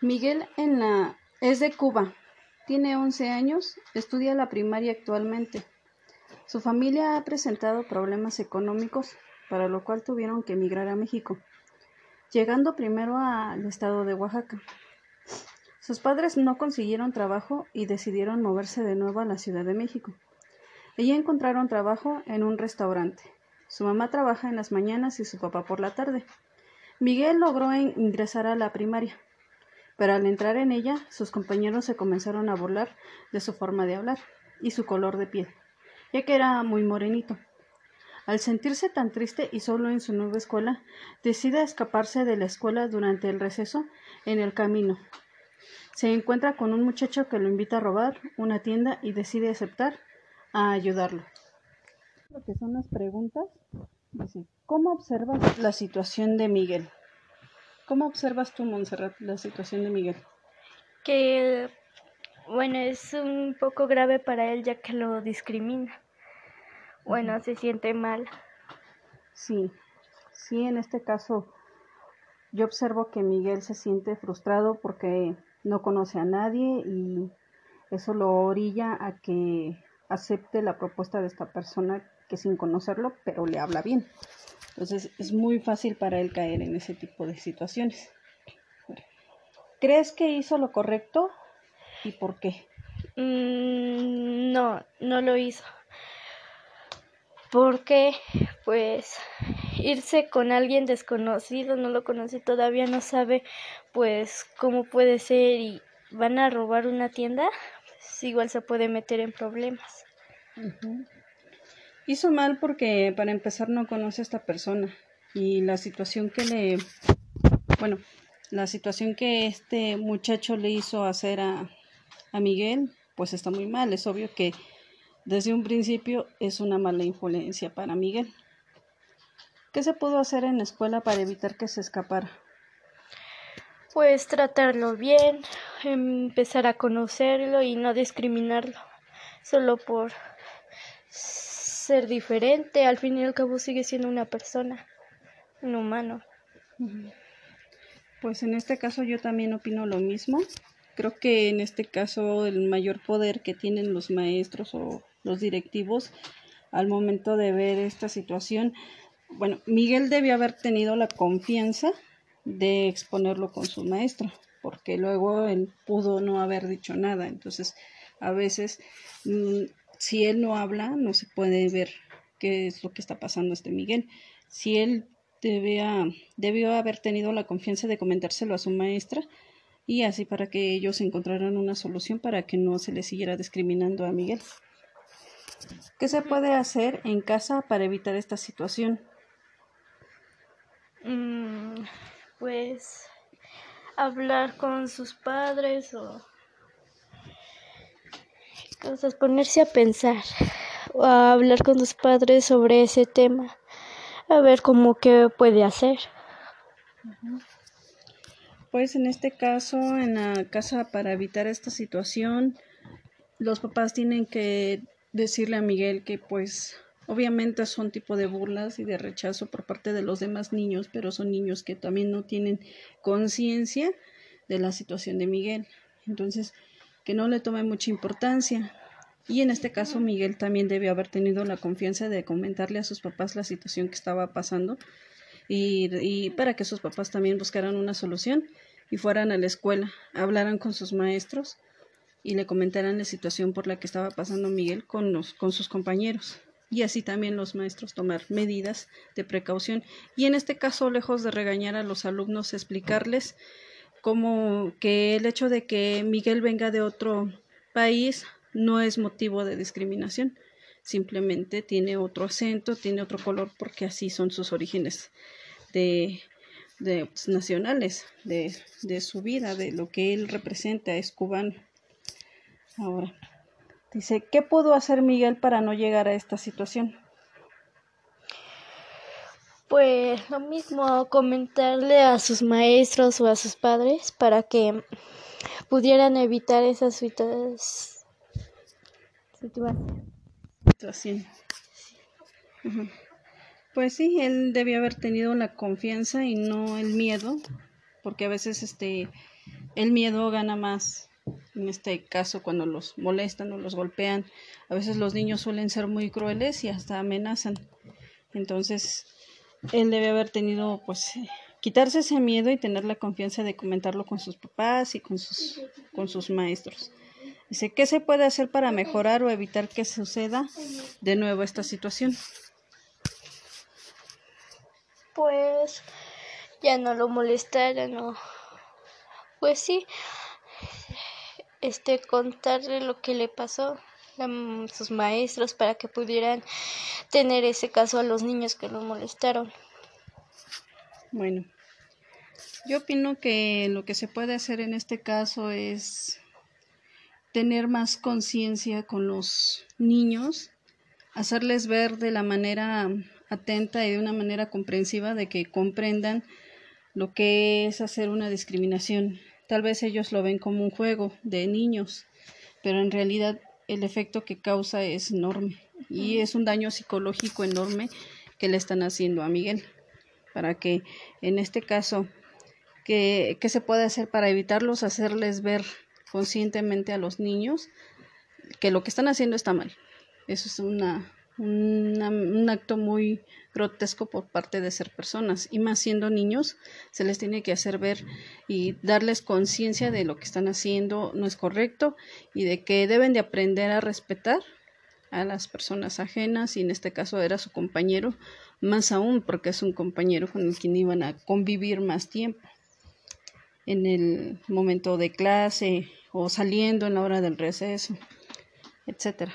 Miguel en la... es de Cuba. Tiene 11 años, estudia la primaria actualmente. Su familia ha presentado problemas económicos, para lo cual tuvieron que emigrar a México, llegando primero al estado de Oaxaca. Sus padres no consiguieron trabajo y decidieron moverse de nuevo a la Ciudad de México. Allí encontraron trabajo en un restaurante. Su mamá trabaja en las mañanas y su papá por la tarde. Miguel logró ingresar a la primaria, pero al entrar en ella, sus compañeros se comenzaron a burlar de su forma de hablar y su color de piel, ya que era muy morenito. Al sentirse tan triste y solo en su nueva escuela, decide escaparse de la escuela durante el receso en el camino. Se encuentra con un muchacho que lo invita a robar una tienda y decide aceptar a ayudarlo. Lo son las preguntas. ¿Cómo observas la situación de Miguel? ¿Cómo observas tú, Montserrat, la situación de Miguel? Que, bueno, es un poco grave para él ya que lo discrimina. Bueno, se siente mal. Sí, sí, en este caso yo observo que Miguel se siente frustrado porque no conoce a nadie y eso lo orilla a que acepte la propuesta de esta persona que sin conocerlo, pero le habla bien. Entonces es muy fácil para él caer en ese tipo de situaciones. ¿Crees que hizo lo correcto y por qué? Mm, no, no lo hizo. Porque, pues, irse con alguien desconocido, no lo conoce todavía, no sabe, pues, cómo puede ser y van a robar una tienda, pues igual se puede meter en problemas. Hizo mal porque para empezar no conoce a esta persona y la situación que le, bueno, la situación que este muchacho le hizo hacer a, a Miguel, pues está muy mal. Es obvio que desde un principio es una mala influencia para Miguel. ¿Qué se pudo hacer en la escuela para evitar que se escapara? Pues tratarlo bien, empezar a conocerlo y no discriminarlo, solo por ser diferente, al fin y al cabo sigue siendo una persona, un humano. Pues en este caso yo también opino lo mismo. Creo que en este caso el mayor poder que tienen los maestros o los directivos al momento de ver esta situación, bueno, Miguel debió haber tenido la confianza de exponerlo con su maestro, porque luego él pudo no haber dicho nada. Entonces, a veces mm, si él no habla, no se puede ver qué es lo que está pasando este Miguel. Si él debía, debió haber tenido la confianza de comentárselo a su maestra y así para que ellos encontraran una solución para que no se le siguiera discriminando a Miguel. ¿Qué se puede hacer en casa para evitar esta situación? Mm, pues hablar con sus padres o entonces, ponerse a pensar a hablar con tus padres sobre ese tema, a ver cómo qué puede hacer. Pues en este caso, en la casa, para evitar esta situación, los papás tienen que decirle a Miguel que pues obviamente son tipo de burlas y de rechazo por parte de los demás niños, pero son niños que también no tienen conciencia de la situación de Miguel. Entonces, que no le tome mucha importancia. Y en este caso Miguel también debió haber tenido la confianza de comentarle a sus papás la situación que estaba pasando y, para que sus papás también buscaran una solución y fueran a la escuela, hablaran con sus maestros y le comentaran la situación por la que estaba pasando Miguel con, con sus compañeros. Y así también los maestros tomar medidas de precaución. Y en este caso, lejos de regañar a los alumnos, explicarles como que el hecho de que Miguel venga de otro país no es motivo de discriminación, simplemente tiene otro acento, tiene otro color porque así son sus orígenes de, de pues, nacionales, de, de su vida, de lo que él representa, es cubano. Ahora, dice, ¿qué pudo hacer Miguel para no llegar a esta situación? Pues lo mismo, comentarle a sus maestros o a sus padres para que pudieran evitar esas situaciones. Pues sí, él debía haber tenido la confianza y no el miedo, porque a veces este el miedo gana más. En este caso, cuando los molestan o los golpean, a veces los niños suelen ser muy crueles y hasta amenazan. Entonces, él debe haber tenido, pues, quitarse ese miedo y tener la confianza de comentarlo con sus papás y con sus, con sus maestros. Dice, ¿qué se puede hacer para mejorar o evitar que suceda de nuevo esta situación? Pues ya no lo molestara, no. Pues sí, este contarle lo que le pasó sus maestros para que pudieran tener ese caso a los niños que lo molestaron. Bueno, yo opino que lo que se puede hacer en este caso es tener más conciencia con los niños, hacerles ver de la manera atenta y de una manera comprensiva de que comprendan lo que es hacer una discriminación. Tal vez ellos lo ven como un juego de niños, pero en realidad el efecto que causa es enorme y es un daño psicológico enorme que le están haciendo a Miguel para que en este caso, ¿qué, se puede hacer para evitarlos? Hacerles ver conscientemente a los niños que lo que están haciendo está mal. Eso es un acto muy grotesco por parte de ser personas y más siendo niños se les tiene que hacer ver y darles conciencia de lo que están haciendo no es correcto y de que deben de aprender a respetar a las personas ajenas y en este caso era su compañero más aún porque es un compañero con el quien iban a convivir más tiempo en el momento de clase o saliendo en la hora del receso, etcétera.